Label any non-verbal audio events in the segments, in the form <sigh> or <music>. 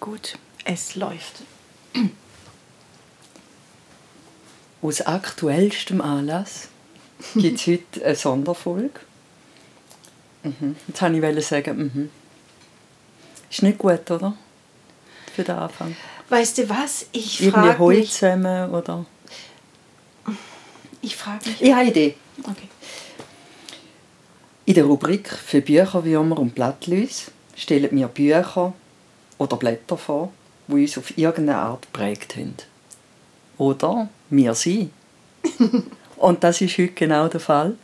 Gut, es läuft. Aus aktuellstem Anlass gibt es <laughs> heute eine Sonderfolge. Mhm. Jetzt wollte ich sagen, mhm. Ist nicht gut, oder? Für den Anfang. Weißt du was? Ich frage Irgendwie mich... zusammen, oder? Ich frage mich... Ich habe eine Idee. Okay. In der Rubrik für Bücherwürmer und Blattlüse stellen wir Bücher oder Blätter vor, die uns auf irgendeine Art geprägt haben. Oder wir sie. <laughs> und das ist heute genau der Fall.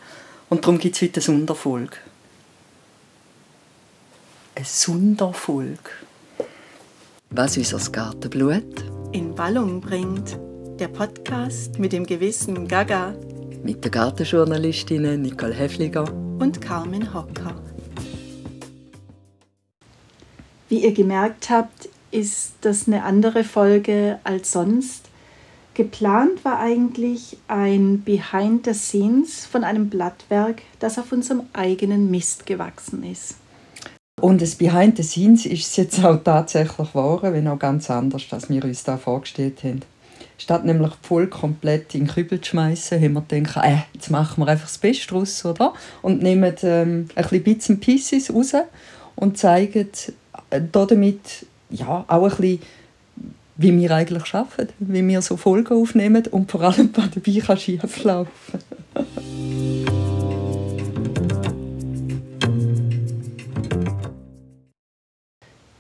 Und darum gibt es heute eine Sonderfolge. Eine Sonderfolge. Was unser Gartenblut in Wallung bringt. Der Podcast mit dem gewissen Gaga. Mit der Gartenjournalistinnen Nicole Hefliger und Carmen Hocker. Wie ihr gemerkt habt, ist das eine andere Folge als sonst. Geplant war eigentlich ein Behind the Scenes von einem Blattwerk, das auf unserem eigenen Mist gewachsen ist. Und das Behind the Scenes ist es jetzt auch tatsächlich geworden, wenn auch ganz anders, als wir uns da vorgestellt haben. Statt nämlich voll komplett in den Kübel zu schmeißen, haben wir gedacht, äh, jetzt machen wir einfach das Beste draus, oder? Und nehmen ähm, ein bisschen Bits and Pieces raus und zeigen damit ja, auch ein bisschen, wie wir eigentlich arbeiten, wie wir so Folgen aufnehmen und vor allem, was dabei kann schief laufen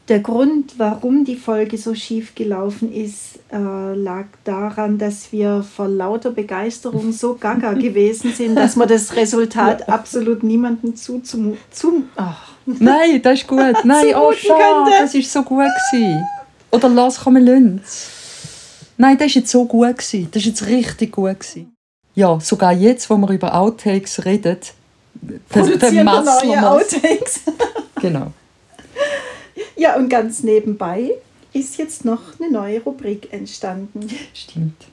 Der Grund, warum die Folge so schief gelaufen ist, äh, lag daran, dass wir vor lauter Begeisterung so gaga <laughs> gewesen sind, dass wir das Resultat absolut niemandem zu, zum, zum oh. Nein, das ist gut. <laughs> Nein, oh schade, das ist so gut gewesen. Oder lass kommen Lünz. Nein, das ist jetzt so gut gewesen. Das ist jetzt richtig gut gewesen. Ja, sogar jetzt, wo wir über Outtakes reden, produzieren wir neue Outtakes. genau. <laughs> Ja, und ganz nebenbei ist jetzt noch eine neue Rubrik entstanden. Stimmt.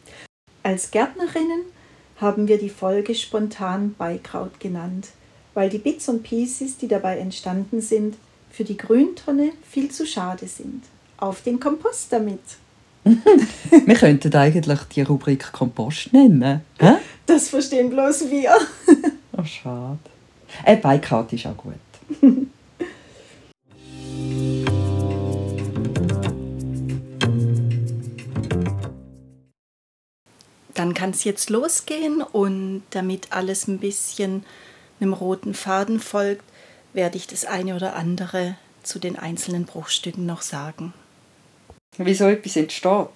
Als Gärtnerinnen haben wir die Folge spontan Beikraut genannt, weil die Bits und Pieces, die dabei entstanden sind, für die Grüntonne viel zu schade sind. Auf den Kompost damit! <laughs> wir könnten eigentlich die Rubrik Kompost nennen. Hä? Das verstehen bloß wir. oh, schade. Äh, Beikraut ist auch gut. <laughs> dann kann es jetzt losgehen und damit alles ein bisschen einem roten Faden folgt, werde ich das eine oder andere zu den einzelnen Bruchstücken noch sagen. Wie so etwas entsteht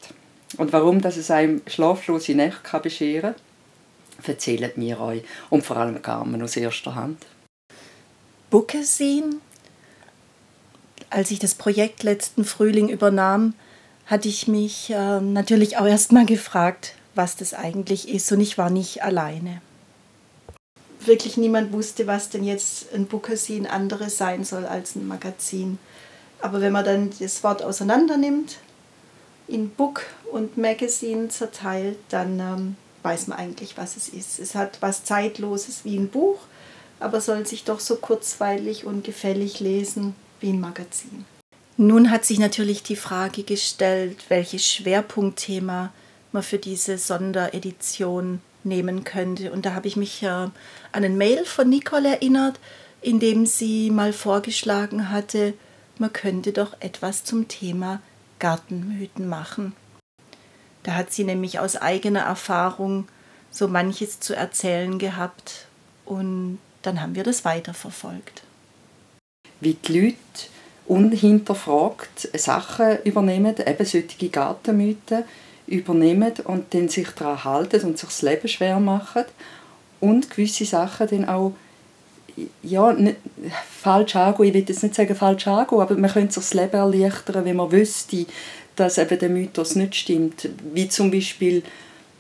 und warum dass es einem schlaflose Nächte kann bescheren kann, erzählen mir euch und vor allem Carmen aus erster Hand. Bookesin, als ich das Projekt letzten Frühling übernahm, hatte ich mich äh, natürlich auch erst mal gefragt, was das eigentlich ist und ich war nicht alleine. Wirklich niemand wusste, was denn jetzt ein Bookersin anderes sein soll als ein Magazin. Aber wenn man dann das Wort auseinander nimmt, in Book und Magazine zerteilt, dann ähm, weiß man eigentlich, was es ist. Es hat was Zeitloses wie ein Buch, aber soll sich doch so kurzweilig und gefällig lesen wie ein Magazin. Nun hat sich natürlich die Frage gestellt, welches Schwerpunktthema man für diese Sonderedition nehmen könnte. Und da habe ich mich äh, an ein Mail von Nicole erinnert, in dem sie mal vorgeschlagen hatte, man könnte doch etwas zum Thema Gartenmythen machen. Da hat sie nämlich aus eigener Erfahrung so manches zu erzählen gehabt und dann haben wir das weiterverfolgt. Wie die Leute unhinterfragt Sachen übernehmen, eben solche Gartenmythen, übernehmen und dann sich daran halten und sich das Leben schwer machen und gewisse Sachen dann auch ja, nicht, falsch angehen. Ich will jetzt nicht sagen falsch angehen, aber man könnte sich das Leben erleichtern, wenn man wüsste, dass eben der Mythos nicht stimmt. Wie zum Beispiel,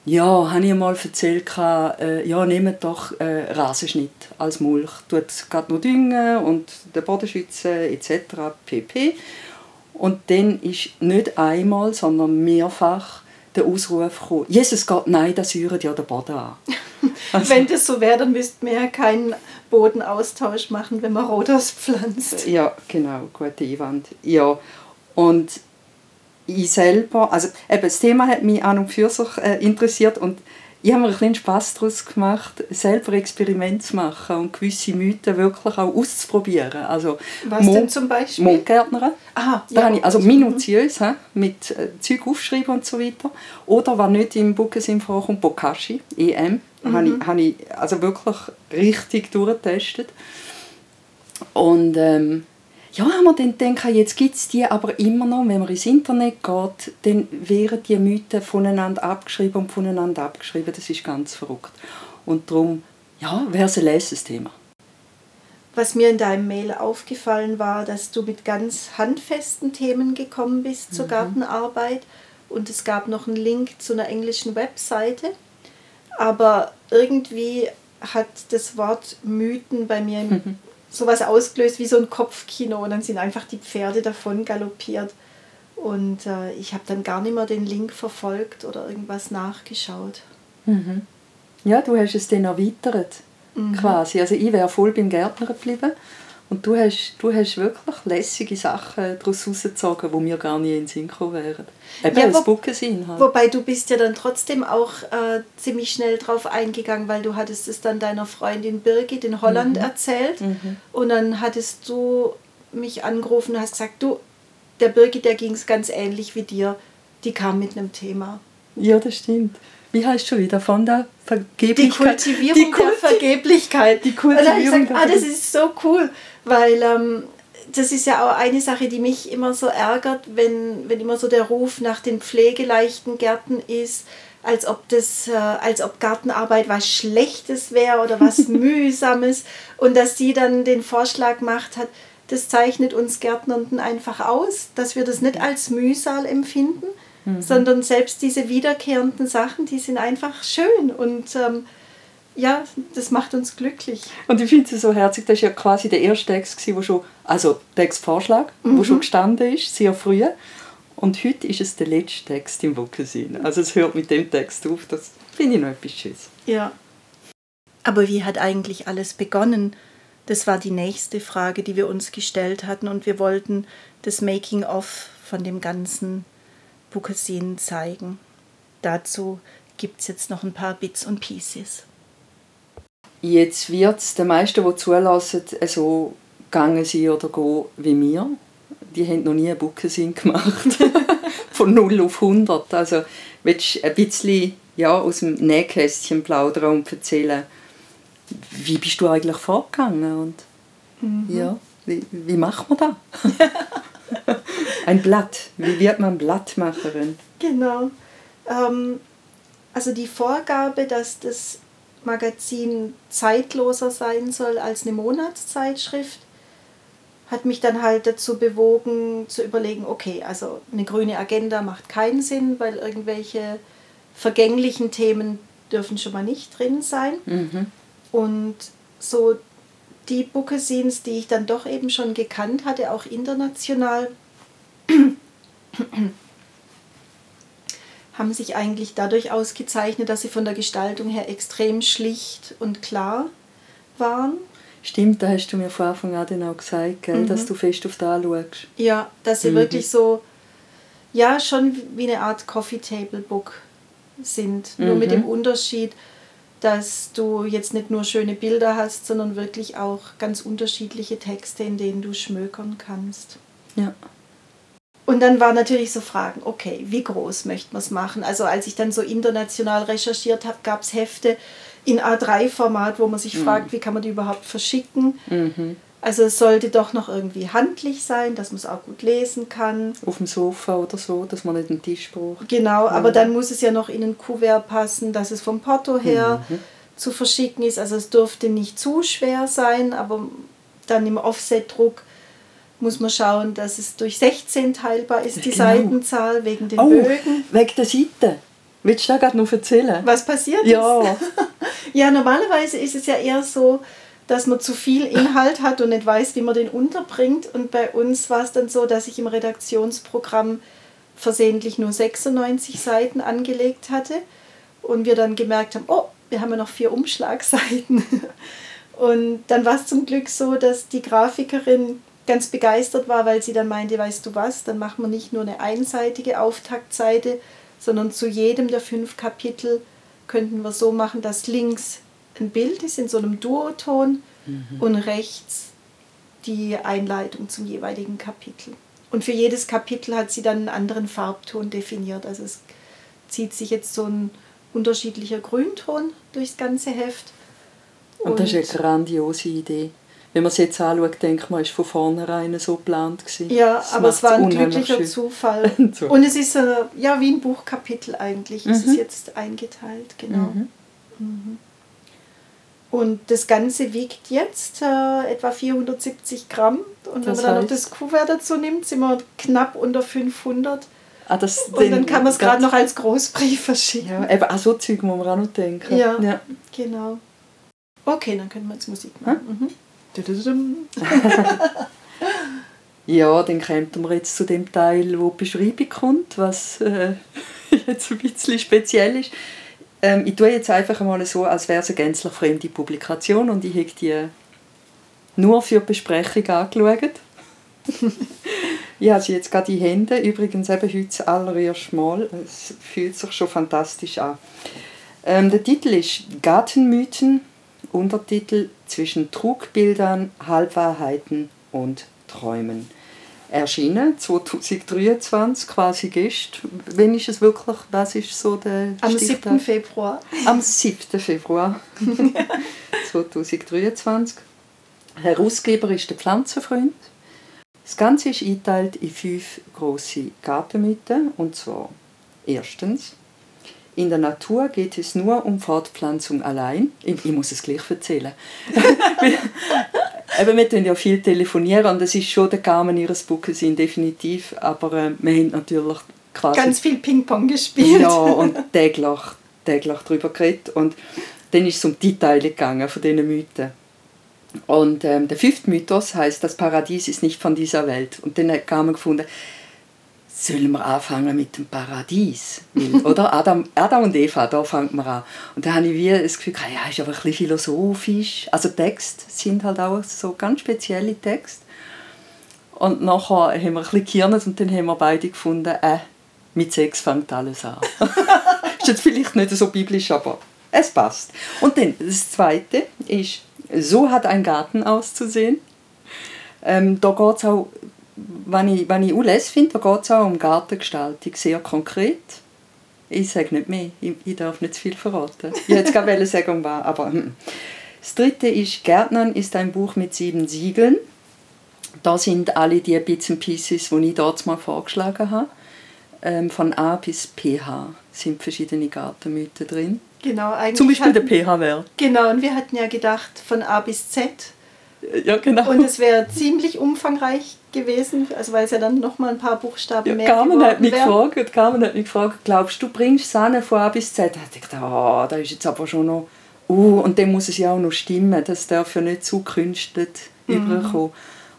ja, habe ich mal erzählt, äh, ja, nehmt doch äh, Rasenschnitt als Mulch. Tut gerade noch düngen und den Boden schützen etc. pp. Und dann ist nicht einmal, sondern mehrfach der Ausruf gekommen, Jesus Gott, nein, das säuert ja den Boden an. <laughs> Also, wenn das so wäre, dann müsste man ja keinen Bodenaustausch machen, wenn man Rhodos pflanzt. Ja, genau, gute Einwand. Ja, und ich selber, also eben das Thema hat mich an und für sich äh, interessiert und ich habe mir ein bisschen Spass daraus gemacht, selber Experimente zu machen und gewisse Mythen wirklich auch auszuprobieren. Also Was denn zum Beispiel? Mondgärtner. Aha, Da ja. habe ich, also minutiös, hä, mit äh, Zeug aufschreiben und so weiter. Oder was nicht im Bookesim vorkommt, Bokashi, EM, habe ich, habe ich also wirklich richtig durchgetestet. Und ähm, ja, haben wir dann gedacht, jetzt gibt es die aber immer noch, wenn man ins Internet geht, dann werden die Mythen voneinander abgeschrieben und voneinander abgeschrieben. Das ist ganz verrückt. Und darum, ja, wäre es ein leises Thema. Was mir in deinem Mail aufgefallen war, dass du mit ganz handfesten Themen gekommen bist zur Gartenarbeit und es gab noch einen Link zu einer englischen Webseite. Aber irgendwie hat das Wort Mythen bei mir Mhm. <laughs> sowas ausgelöst wie so ein Kopfkino und dann sind einfach die Pferde davon galoppiert. Und äh, ich habe dann gar nicht mehr den Link verfolgt oder irgendwas nachgeschaut. Ja, du hast es dann erweitert, quasi. Also ich wäre voll beim Gärtner geblieben und du hast, du hast wirklich lässige Sachen daraus rausgezogen, die mir gar nie in den Sinn gekommen wären. Eben Ja, als wo- halt. Wobei du bist ja dann trotzdem auch äh, ziemlich schnell drauf eingegangen, weil du hattest es dann deiner Freundin Birgit in Holland erzählt und dann hattest du mich angerufen und hast gesagt, du, der Birgit, der ging es ganz ähnlich wie dir, die kam mit einem Thema. Ja, das stimmt. Wie heißt schon wieder? Von der Die Vergeblichkeit? Kultivierung Die der Kulti- Vergeblichkeit. die Und dann habe ich Kultivierung gesagt, der ah, das ist so cool, weil ähm, das ist ja auch eine Sache, die mich immer so ärgert, wenn, wenn immer so der Ruf nach den pflegeleichten Gärten ist, als ob das, äh, als ob Gartenarbeit was Schlechtes wäre oder was <laughs> Mühsames. Und dass sie dann den Vorschlag gemacht hat, das zeichnet uns Gärtnernden einfach aus, dass wir das nicht als Mühsal empfinden, sondern selbst diese wiederkehrenden Sachen, die sind einfach schön. Und ähm, ja, das macht uns glücklich. Und ich finde es so herzig, das war ja quasi der erste Text, gewesen, wo schon, also Textvorschlag, wo schon gestanden ist, sehr früh. Und heute ist es der letzte Text im Bookesin. Also es hört mit dem Text auf, das finde ich noch etwas Schönes. Ja. Aber wie hat eigentlich alles begonnen? Das war die nächste Frage, die wir uns gestellt hatten und wir wollten das Making-of von dem ganzen Bukassin zeigen. Dazu gibt es jetzt noch ein paar Bits und Pieces. Jetzt wird es den meisten, die zulassen, so gegangen sein oder gehen wie mir. Die haben noch nie einen Bookesin gemacht. <laughs> Von 0 auf 100. Also willst du ein bisschen ja, aus dem Nähkästchen plaudern und erzählen, wie bist du eigentlich vorgegangen? Und ja, wie, wie macht man das? <laughs> ein Blatt. Wie wird man Blattmacherin? Genau. Ähm, also die Vorgabe, dass das Magazin zeitloser sein soll als eine Monatszeitschrift, hat mich dann halt dazu bewogen zu überlegen, okay, also eine grüne Agenda macht keinen Sinn, weil irgendwelche vergänglichen Themen dürfen schon mal nicht drin sein. Und so die Bookazines, die ich dann doch eben schon gekannt hatte, auch international, haben sich eigentlich dadurch ausgezeichnet, dass sie von der Gestaltung her extrem schlicht und klar waren. Stimmt, da hast du mir von Anfang an dann auch gesagt, gell, dass du fest auf das schaust. Ja, dass sie wirklich so, ja, schon wie eine Art Coffee Table Book sind. Nur mit dem Unterschied, dass du jetzt nicht nur schöne Bilder hast, sondern wirklich auch ganz unterschiedliche Texte, in denen du schmökern kannst. Ja. Und dann waren natürlich so Fragen, okay, wie groß möchte man es machen? Also als ich dann so international recherchiert habe, gab es Hefte in A3-Format, wo man sich fragt, wie kann man die überhaupt verschicken? Also es sollte doch noch irgendwie handlich sein, dass man es auch gut lesen kann. Auf dem Sofa oder so, dass man nicht einen Tisch braucht. Genau, aber dann muss es ja noch in ein Kuvert passen, dass es vom Porto her Mhm. zu verschicken ist. Also es durfte nicht zu schwer sein, aber dann im Offset-Druck muss man schauen, dass es durch 16 teilbar ist, die Genau. Seitenzahl wegen den Oh, Bögen. wegen der Seite. Willst du da gerade noch erzählen? Was passiert Ja. ist? <laughs> Ja, normalerweise ist es ja eher so, dass man zu viel Inhalt hat und nicht weiß, wie man den unterbringt. Und bei uns war es dann so, dass ich im Redaktionsprogramm versehentlich nur 96 Seiten angelegt hatte und wir dann gemerkt haben, oh, wir haben ja noch vier Umschlagseiten. <laughs> Und dann war es zum Glück so, dass die Grafikerin ganz begeistert war, weil sie dann meinte, weißt du was, dann machen wir nicht nur eine einseitige Auftaktseite, sondern zu jedem der fünf Kapitel könnten wir so machen, dass links ein Bild ist in so einem Duoton mhm. und rechts die Einleitung zum jeweiligen Kapitel. Und für jedes Kapitel hat sie dann einen anderen Farbton definiert. Also es zieht sich jetzt so ein unterschiedlicher Grünton durchs ganze Heft. Und, und das ist eine grandiose Idee. Wenn man es jetzt anschaut, denkt man, es war von vornherein so geplant. Gewesen. Ja, das aber es war ein glücklicher schön. Zufall. <laughs> so. Und es ist äh, ja, wie ein Buchkapitel eigentlich. Mhm. Es ist mhm. jetzt eingeteilt, genau. Mhm. Mhm. Und das Ganze wiegt jetzt äh, etwa 470 Gramm. Und das wenn man dann noch das Kuvert dazu nimmt, sind wir knapp unter 500. Ah, das und dann kann man es gerade noch als Großbrief verschicken. Ja, eben auch so Zeug muss man auch noch denken. Ja, ja. genau. Okay, dann können wir jetzt Musik machen. Mhm. <laughs> ja, dann kommen wir jetzt zu dem Teil, wo die Beschreibung kommt, was äh, <laughs> jetzt ein bisschen speziell ist. Ähm, ich tue jetzt einfach mal so, als wäre es eine gänzlich fremde Publikation und ich habe die nur für die Besprechung angeschaut. <laughs> ich habe sie jetzt gerade in Hände, übrigens eben heute das allererste Mal. Es fühlt sich schon fantastisch an. Ähm, der Titel ist Gartenmythen, Untertitel Zwischen Trugbildern, Halbwahrheiten und Träumen erschienen, 2023, quasi gestern. Wann ist es wirklich, was ist so der Am Stichtag? 7. Februar. Am 7. Februar <laughs> 2023. Herausgeber ist der Pflanzenfreund. Das Ganze ist eingeteilt in fünf große Gartenmythen, und zwar erstens in der Natur geht es nur um Fortpflanzung allein. Ich, ich muss es gleich erzählen. <laughs> Eben, wir telefonieren ja viel telefonieren und das ist schon der Carmen ihres Buches sind definitiv, aber äh, wir haben natürlich quasi... Ganz viel Ping-Pong gespielt. Ja, und täglich, täglich darüber geredet und dann ist es um die Teile gegangen von diesen Mythen. Und ähm, der fünfte Mythos heißt, das Paradies ist nicht von dieser Welt. Und dann hat Carmen gefunden, sollen wir anfangen mit dem Paradies? <laughs> oder? Adam, Adam und Eva, da fangen wir an. Und da habe ich wie das Gefühl, ja, ist aber ein bisschen philosophisch. Also Texte sind halt auch so ganz spezielle Texte. Und nachher haben wir ein bisschen gekirnet und dann haben wir beide gefunden, äh, mit Sex fängt alles an. <laughs> ist jetzt vielleicht nicht so biblisch, aber es passt. Und dann, das Zweite ist, so hat ein Garten auszusehen. Ähm, da geht es auch wenn ich, wenn ich auch finde, da geht es auch um Gartengestaltung, sehr konkret. Ich sage nicht mehr, ich, ich darf nicht zu viel verraten. Ich hätte <laughs> gerade sagen, um was, aber hm. Das dritte ist «Gärtnern» ist ein Buch mit sieben Siegeln. Da sind alle die Bits and Pieces, die ich dort mal vorgeschlagen habe. Ähm, von A bis PH sind verschiedene Gartenmythen drin. Genau, eigentlich Zum Beispiel hatten, der pH-Wert. Genau, und wir hatten ja gedacht, von A bis Z. Ja, genau. Und es wäre ziemlich umfangreich gewesen, also weil es ja dann noch mal ein paar Buchstaben ja, mehr Carmen hat mich gefragt, Carmen hat mich gefragt, glaubst du, bringst Sahne von A bis Z? Da dachte ich gedacht, oh, da ist jetzt aber schon noch, uh, und dann muss es ja auch noch stimmen, das darf ja nicht zu künstelt mhm. überkommen.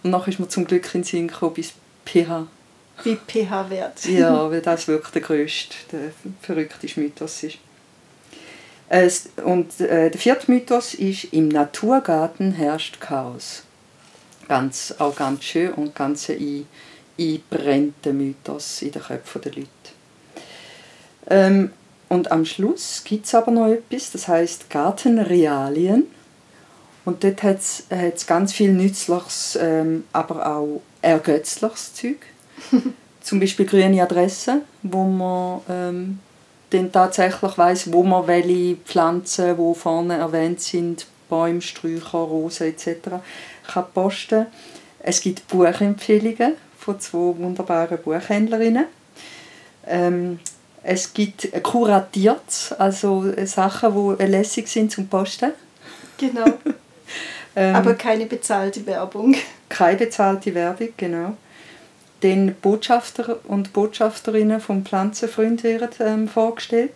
Und nachher ist mir zum Glück in den Sinn gekommen, bis pH. Wie pH-Wert. ja, <laughs> weil das wirklich der grösste, der verrückte Mythos ist. Und äh, der vierte Mythos ist, im Naturgarten herrscht Chaos ganz, auch ganz schön und ganz ein einbrennender Mythos in den Köpfen der Leute. Ähm, und am Schluss gibt es aber noch etwas, das heißt Gartenrealien. Und dort hat es ganz viel Nützliches, ähm, aber auch ergötzliches Zeug. <laughs> Zum Beispiel grüne Adressen, wo man ähm, dann tatsächlich weiß, wo man welche Pflanzen, wo vorne erwähnt sind, Bäume, Sträucher, Rosen etc kann posten Es gibt Buchempfehlungen von zwei wunderbaren Buchhändlerinnen. Ähm, es gibt kuratiert, also Sachen, die lässig sind zum Posten. Genau. <laughs> ähm, Aber keine bezahlte Werbung. Keine bezahlte Werbung, genau. Den Botschafter und Botschafterinnen vom Pflanzenfreund werden ähm, vorgestellt.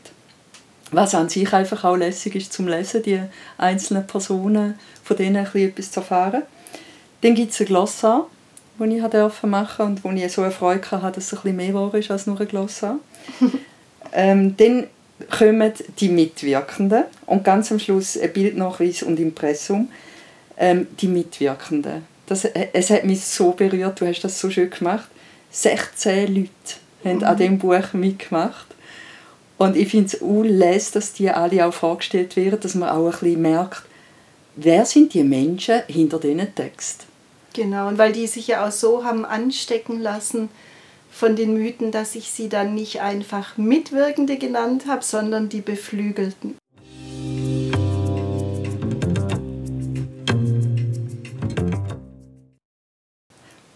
Was an sich einfach auch lässig ist zum Lesen, die einzelnen Personen, von denen ein etwas zu erfahren. Dann gibt es ein Glossar, das ich durfte machen und wo ich so eine Freude hatte, dass es ein bisschen mehr war ist als nur ein Glossar. <laughs> ähm, dann kommen die Mitwirkenden und ganz am Schluss ein Bildnachweis und Impressum. Ähm, die Mitwirkenden. das, es hat mich so berührt, du hast das so schön gemacht. 16 Leute haben mhm. an diesem Buch mitgemacht. Und ich finde es auch dass die alle auch vorgestellt werden, dass man auch ein bisschen merkt, wer sind die Menschen hinter diesen Text. Genau, und weil die sich ja auch so haben anstecken lassen von den Mythen, dass ich sie dann nicht einfach Mitwirkende genannt habe, sondern die Beflügelten.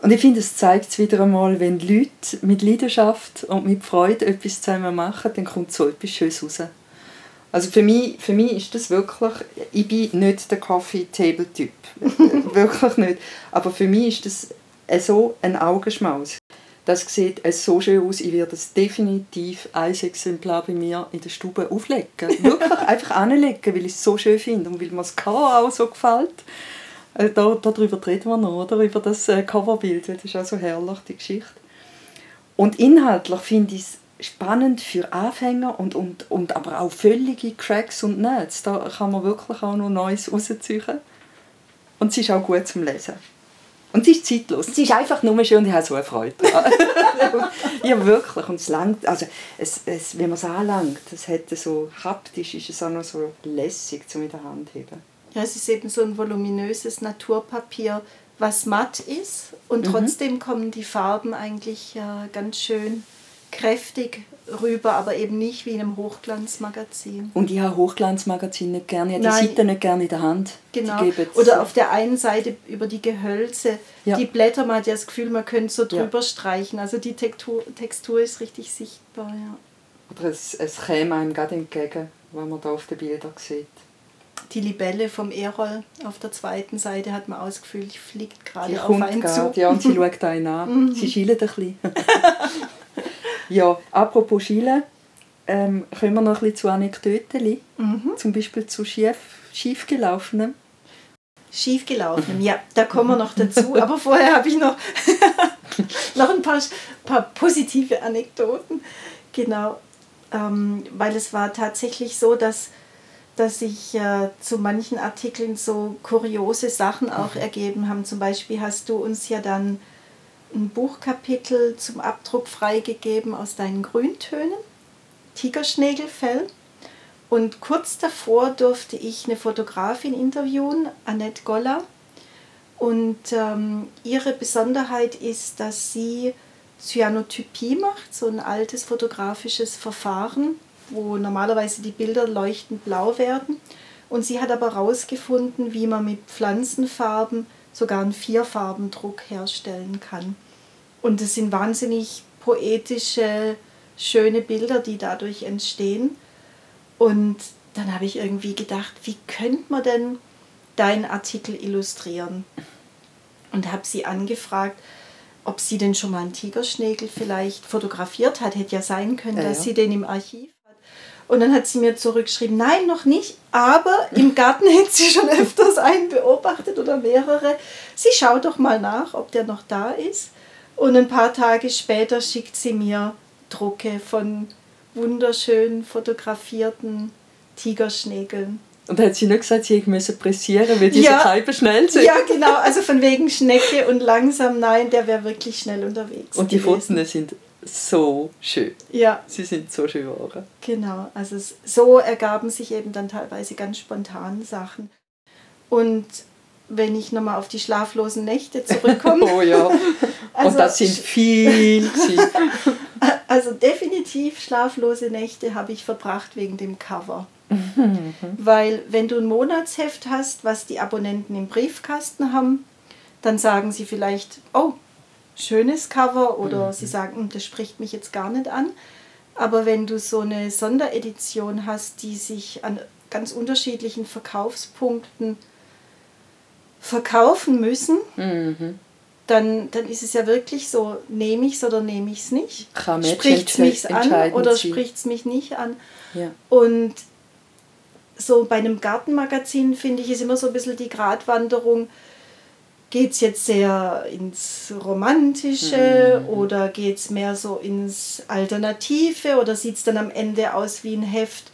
Und ich finde, es zeigt es wieder einmal, wenn Leute mit Leidenschaft und mit Freude etwas zusammen machen, dann kommt so etwas Schönes raus. Also für mich, für mich ist das wirklich, ich bin nicht der Coffee-Table-Typ, <laughs> wirklich nicht. Aber für mich ist das so ein Augenschmaus. Das sieht so schön aus, ich werde es definitiv ein Exemplar bei mir in der Stube auflegen. Wirklich <laughs> einfach anlegen, weil ich es so schön finde und weil mir das Cover auch so gefällt. Äh, da, darüber reden wir noch, oder? über das äh, Coverbild. Das ist auch so herrlich, die Geschichte. Und inhaltlich finde ich es spannend für Anfänger und, und, und aber auch völlige Cracks und Nerds. Da kann man wirklich auch noch Neues rausziehen. Und sie ist auch gut zum Lesen. Und sie ist zeitlos. Sie ist einfach nur schön und ich habe so eine Freude <laughs> ja, wirklich. Und es langt, also es, es, wenn man es anlangt, es hat so haptisch, ist es auch noch so lässig zum in der Hand heben. Ja, es ist eben so ein voluminöses Naturpapier, was matt ist und mhm. trotzdem kommen die Farben eigentlich äh, ganz schön kräftig rüber, aber eben nicht wie in einem Hochglanzmagazin. Und ich habe Hochglanzmagazin nicht gerne, ich habe die Seite nicht gerne in der Hand. Genau. Oder auf der einen Seite über die Gehölze, ja. die Blätter, man hat ja das Gefühl, man könnte so drüber ja. streichen. Also die Textur, Textur ist richtig sichtbar. Ja. Oder es, es käme einem gerade entgegen, wenn man da auf den Bildern sieht die Libelle vom Erol auf der zweiten Seite hat man ausgefüllt, fliegt gerade auf einen zu. Ja, und sie <laughs> schaut einen an. Mhm. sie schielt ein bisschen. <laughs> ja, apropos schielen, ähm, kommen wir noch ein bisschen zu Anekdoten. Mhm. Zum Beispiel zu schief, schiefgelaufenem. Schiefgelaufenem, ja, da kommen wir noch dazu. <laughs> Aber vorher habe ich noch, noch ein paar, paar positive Anekdoten. Genau, ähm, weil es war tatsächlich so, dass dass sich äh, zu manchen Artikeln so kuriose Sachen auch mhm. ergeben haben. Zum Beispiel hast du uns ja dann ein Buchkapitel zum Abdruck freigegeben aus deinen Grüntönen, Tigerschnägelfell. Und kurz davor durfte ich eine Fotografin interviewen, Annette Goller. Und ähm, ihre Besonderheit ist, dass sie Cyanotypie macht, so ein altes fotografisches Verfahren, wo normalerweise die Bilder leuchtend blau werden. Und sie hat aber herausgefunden, wie man mit Pflanzenfarben sogar einen Vierfarbendruck herstellen kann. Und es sind wahnsinnig poetische, schöne Bilder, die dadurch entstehen. Und dann habe ich irgendwie gedacht, wie könnte man denn deinen Artikel illustrieren? Und habe sie angefragt, ob sie denn schon mal einen Tigerschnägel vielleicht fotografiert hat. Hätte ja sein können, ja, dass ja. sie den im Archiv und dann hat sie mir zurückgeschrieben, nein, noch nicht, aber im Garten <laughs> hätte sie schon öfters einen beobachtet oder mehrere. Sie schaut doch mal nach, ob der noch da ist. Und ein paar Tage später schickt sie mir Drucke von wunderschön fotografierten Tigerschnägeln. Und hat sie nicht gesagt, sie müsse pressieren, weil diese ja, Scheiben schnell sind? Ja, genau. Also von wegen Schnecke und langsam, nein, der wäre wirklich schnell unterwegs. Und die gewesen. Fotos sind so schön. Ja. Sie sind so schön geworden. Genau, also so ergaben sich eben dann teilweise ganz spontan Sachen. Und wenn ich nochmal auf die schlaflosen Nächte zurückkomme. <laughs> oh ja. <laughs> Also, Und das sind viel. <laughs> also definitiv schlaflose Nächte habe ich verbracht wegen dem Cover. Mhm. Weil wenn du ein Monatsheft hast, was die Abonnenten im Briefkasten haben, dann sagen sie vielleicht, oh, schönes Cover oder mhm. sie sagen, hm, das spricht mich jetzt gar nicht an. Aber wenn du so eine Sonderedition hast, die sich an ganz unterschiedlichen Verkaufspunkten verkaufen müssen, mhm. dann, dann ist es ja wirklich so, nehme ich es oder nehme ich es nicht? Spricht es mich an oder spricht es mich nicht an? Ja. Und so bei einem Gartenmagazin finde ich ist immer so ein bisschen die Gratwanderung, geht es jetzt sehr ins Romantische mhm. oder geht es mehr so ins Alternative oder sieht es dann am Ende aus wie ein Heft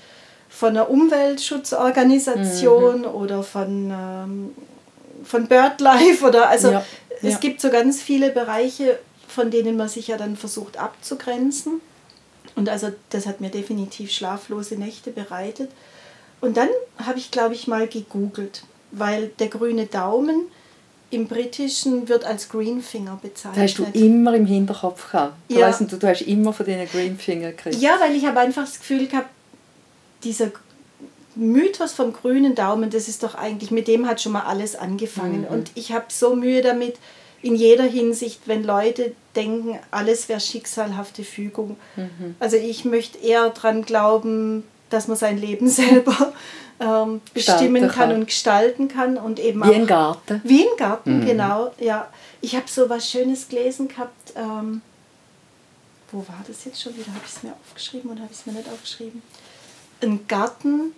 von einer Umweltschutzorganisation mhm. oder von, ähm, von BirdLife oder also Ja, es ja. gibt so ganz viele Bereiche, von denen man sich ja dann versucht abzugrenzen. Und also das hat mir definitiv schlaflose Nächte bereitet. Und dann habe ich, glaube ich, mal gegoogelt, weil der grüne Daumen im Britischen wird als Greenfinger bezeichnet. Das hast du immer im Hinterkopf gehabt. Du, Ja. weißt, du, du hast immer von diesen Greenfinger gekriegt. Ja, weil ich habe einfach das Gefühl gehabt, dieser Mythos vom grünen Daumen, das ist doch eigentlich, mit dem hat schon mal alles angefangen. Und ich habe so Mühe damit, in jeder Hinsicht, wenn Leute denken, alles wäre schicksalhafte Fügung. Also ich möchte eher daran glauben, dass man sein Leben <laughs> selber ähm, bestimmen kann kann. und gestalten kann und eben Wie auch ein Garten. wie ein Garten, genau. Ja, ich habe so was Schönes gelesen gehabt. Ähm, wo war das jetzt schon wieder? Habe ich es mir aufgeschrieben oder habe ich es mir nicht aufgeschrieben? Ein Garten.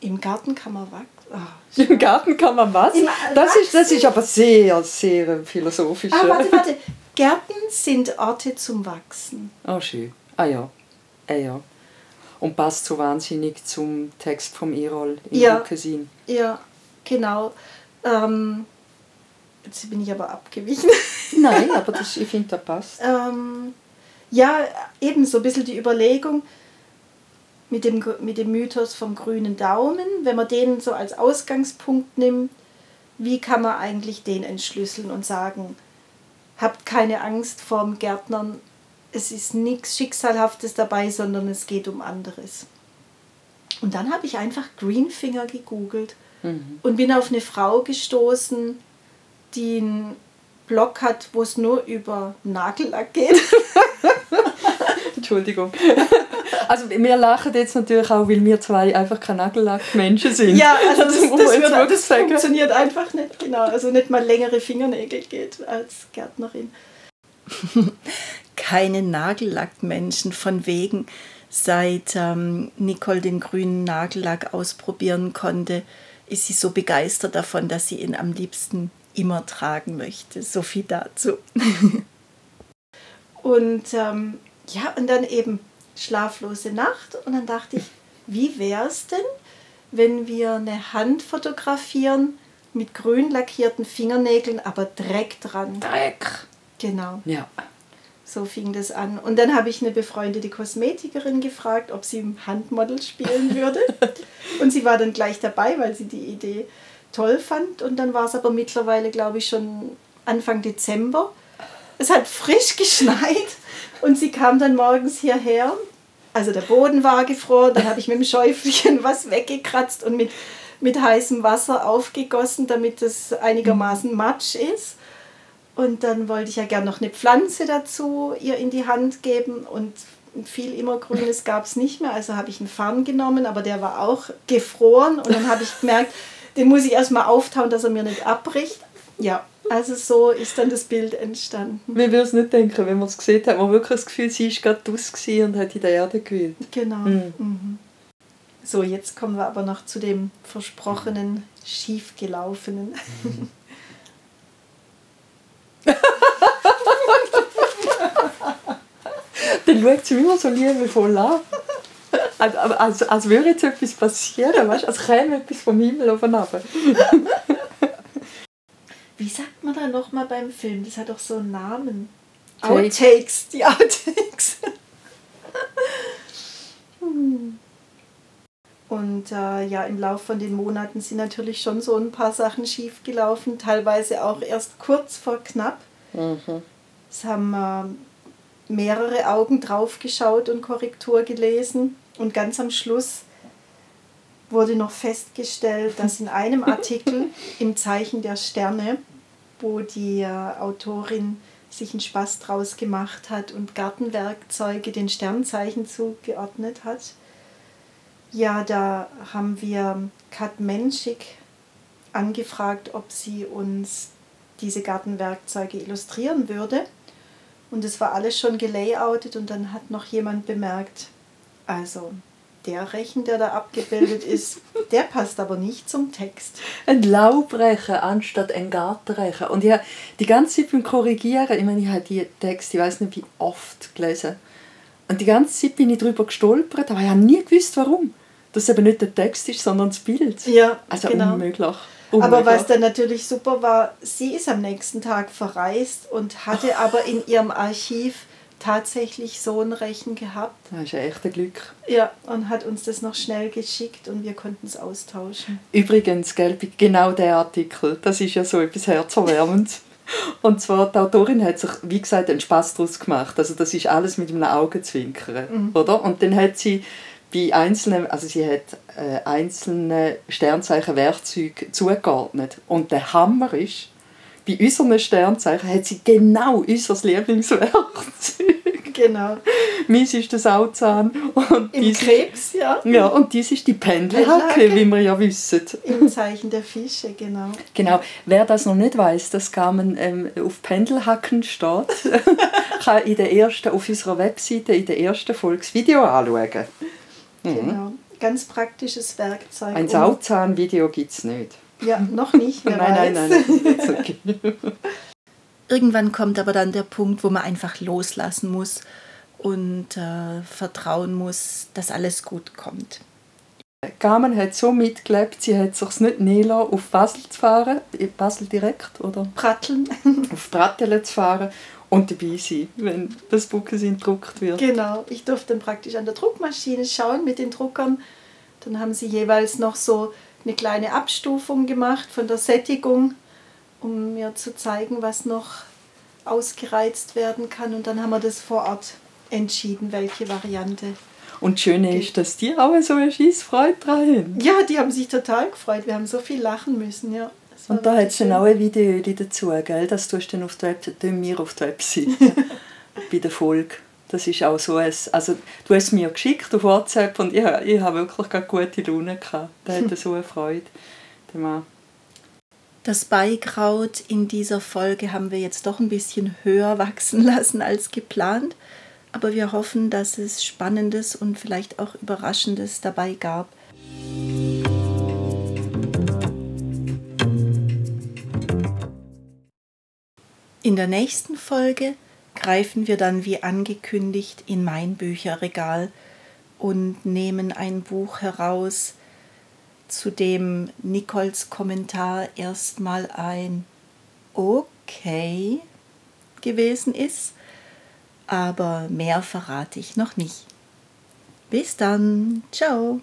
Im Garten kann man wachsen. Ah, <laughs> Im Garten kann man was? Im Das ist, das ist aber sehr, sehr philosophisch. ah, warte, warte. <laughs> Gärten sind Orte zum Wachsen. Oh, schön. Ah ja. Ah ja. Und passt so wahnsinnig zum Text vom Erol in Ja. Lucasin. Ja, genau. Ähm, jetzt bin ich aber abgewichen. <laughs> Nein, aber das, ich finde, das passt. Ähm, ja, eben so ein bisschen die Überlegung mit dem, mit dem Mythos vom grünen Daumen, wenn man den so als Ausgangspunkt nimmt, wie kann man eigentlich den entschlüsseln und sagen, habt keine Angst vorm Gärtnern, es ist nichts Schicksalhaftes dabei, sondern es geht um anderes. Und dann habe ich einfach Greenfinger gegoogelt und bin auf eine Frau gestoßen, die einen Blog hat, wo es nur über Nagellack geht. <laughs> Entschuldigung. Also wir lachen jetzt natürlich auch, weil wir zwei einfach keine Nagellack-Menschen sind. Ja, also <laughs> das, das, würde, wirklich das funktioniert einfach nicht, genau. Also nicht mal längere Fingernägel geht als Gärtnerin. <laughs> Keine Nagellackmenschen von wegen, seit ähm, Nicole den grünen Nagellack ausprobieren konnte, ist sie so begeistert davon, dass sie ihn am liebsten immer tragen möchte. So viel dazu. <laughs> und ähm, ja, und dann eben schlaflose Nacht. Und dann dachte ich, wie wäre es denn, wenn wir eine Hand fotografieren mit grün lackierten Fingernägeln, aber Dreck dran. Dreck. Genau, Ja. So fing das an. Und dann habe ich eine befreundete Kosmetikerin gefragt, ob sie im Handmodel spielen würde. <laughs> Und sie war dann gleich dabei, weil sie die Idee toll fand. Und dann war es aber mittlerweile, glaube ich, schon Anfang Dezember. Es hat frisch <laughs> geschneit und sie kam dann morgens hierher. Also der Boden war gefroren, dann habe ich mit dem Schäufelchen was weggekratzt und mit, mit heißem Wasser aufgegossen, damit es einigermaßen matsch ist. Und dann wollte ich ja gern noch eine Pflanze dazu ihr in die Hand geben und viel Immergrünes gab es nicht mehr. Also habe ich einen Farn genommen, aber der war auch gefroren und dann habe ich gemerkt, <laughs> den muss ich erstmal auftauen, dass er mir nicht abbricht. Ja, also so ist dann das Bild entstanden. Wir würden es nicht denken, wenn man es gesehen hat. Man wirklich das Gefühl, sie war gerade draus gewesen und hat in der Erde gewühlt. Genau. Mhm. Mhm. So, jetzt kommen wir aber noch zu dem versprochenen, schiefgelaufenen. Dann schaut sie immer so liebevoll an. Als, als, als würde jetzt etwas passieren, weißt? als käme etwas vom Himmel auf ab. <laughs> Wie sagt man da nochmal beim Film? Das hat doch so einen Namen. Take. Outtakes, die Outtakes. Hm. <laughs> Und äh, ja, im Laufe von den Monaten sind natürlich schon so ein paar Sachen schiefgelaufen, teilweise auch erst kurz vor knapp. Es haben äh, mehrere Augen drauf geschaut und Korrektur gelesen. Und ganz am Schluss wurde noch festgestellt, dass in einem Artikel <laughs> im Zeichen der Sterne, wo die äh, Autorin sich einen Spaß draus gemacht hat und Gartenwerkzeuge den Sternzeichen zugeordnet hat, ja, da haben wir Kat Menschik angefragt, ob sie uns diese Gartenwerkzeuge illustrieren würde. Und es war alles schon gelayoutet und dann hat noch jemand bemerkt, also der Rechen, der da abgebildet ist, <laughs> der passt aber nicht zum Text. Ein Laubrechen anstatt ein Gartenrechen. Und ich habe die ganze Zeit beim Korrigieren, ich meine, ich habe die Texte, ich weiß nicht wie oft gelesen. Und die ganze Zeit bin ich darüber gestolpert, aber ich habe nie gewusst, warum. dass es eben nicht der Text ist, sondern das Bild. Ja, also genau. unmöglich. Aber was dann natürlich super war, sie ist am nächsten Tag verreist und hatte aber in ihrem Archiv tatsächlich so ein Rechen gehabt. Das ist ein echter Glück. Ja, und hat uns das noch schnell geschickt und wir konnten es austauschen. Übrigens, gell, genau der Artikel, das ist ja so etwas herzerwärmendes. <laughs> Und zwar, die Autorin hat sich, wie gesagt, einen Spass daraus gemacht. Also das ist alles mit einem Augenzwinkern, oder? Und dann hat sie bei einzelnen, also sie hat äh, einzelne Sternzeichen Werkzeuge zugeordnet. Und der Hammer ist, bei unseren Sternzeichen hat sie genau unser Lieblingswerkzeug. <laughs> Genau. Meins ist der Sauzahn und Im Krebs, ja. ja, und dies ist die Pendelhacke, wie wir ja wissen. Im Zeichen der Fische, genau. Genau. Wer das noch nicht weiß, dass Garmin ähm, auf Pendelhacken steht, <laughs> kann in der ersten, auf unserer Webseite in der ersten Folge das Video anschauen. Genau. Ganz praktisches Werkzeug. Ein Sauzahn-Video gibt es nicht. Ja, noch nicht, <laughs> nein, nein, nein, nein. okay. <laughs> Irgendwann kommt aber dann der Punkt, wo man einfach loslassen muss und äh, vertrauen muss, dass alles gut kommt. Garmin hat so mitgelebt, sie hat sich nicht nehmen lassen, auf Basel zu fahren, Basel direkt, oder Pratteln. auf Brattelen zu fahren und dabei sein, wenn das Buckesin gedruckt wird. Genau, ich durfte dann praktisch an der Druckmaschine schauen mit den Druckern. Dann haben sie jeweils noch so eine kleine Abstufung gemacht von der Sättigung, um mir zu zeigen, was noch ausgereizt werden kann. Und dann haben wir das vor Ort entschieden, welche Variante. Und das Schöne ist, dass die auch so eine Scheissfreude dran haben. Ja, die haben sich total gefreut. Wir haben so viel lachen müssen, ja. Und da hat es dann auch ein Video dazu, gell? Das tust du dann auf Webseite, tun wir auf die Webseite <laughs> bei der Folge. Das ist auch so ein, also du hast es mir geschickt auf WhatsApp und ich, ich habe wirklich gerade gute Laune gehabt. Da hat er so eine Freude, der Mann. Das Beikraut in dieser Folge haben wir jetzt doch ein bisschen höher wachsen lassen als geplant. Aber wir hoffen, dass es Spannendes und vielleicht auch Überraschendes dabei gab. In der nächsten Folge greifen wir dann wie angekündigt in mein Bücherregal und nehmen ein Buch heraus, zu dem Nicoles Kommentar erstmal ein Okay gewesen ist, aber mehr verrate ich noch nicht. Bis dann, ciao.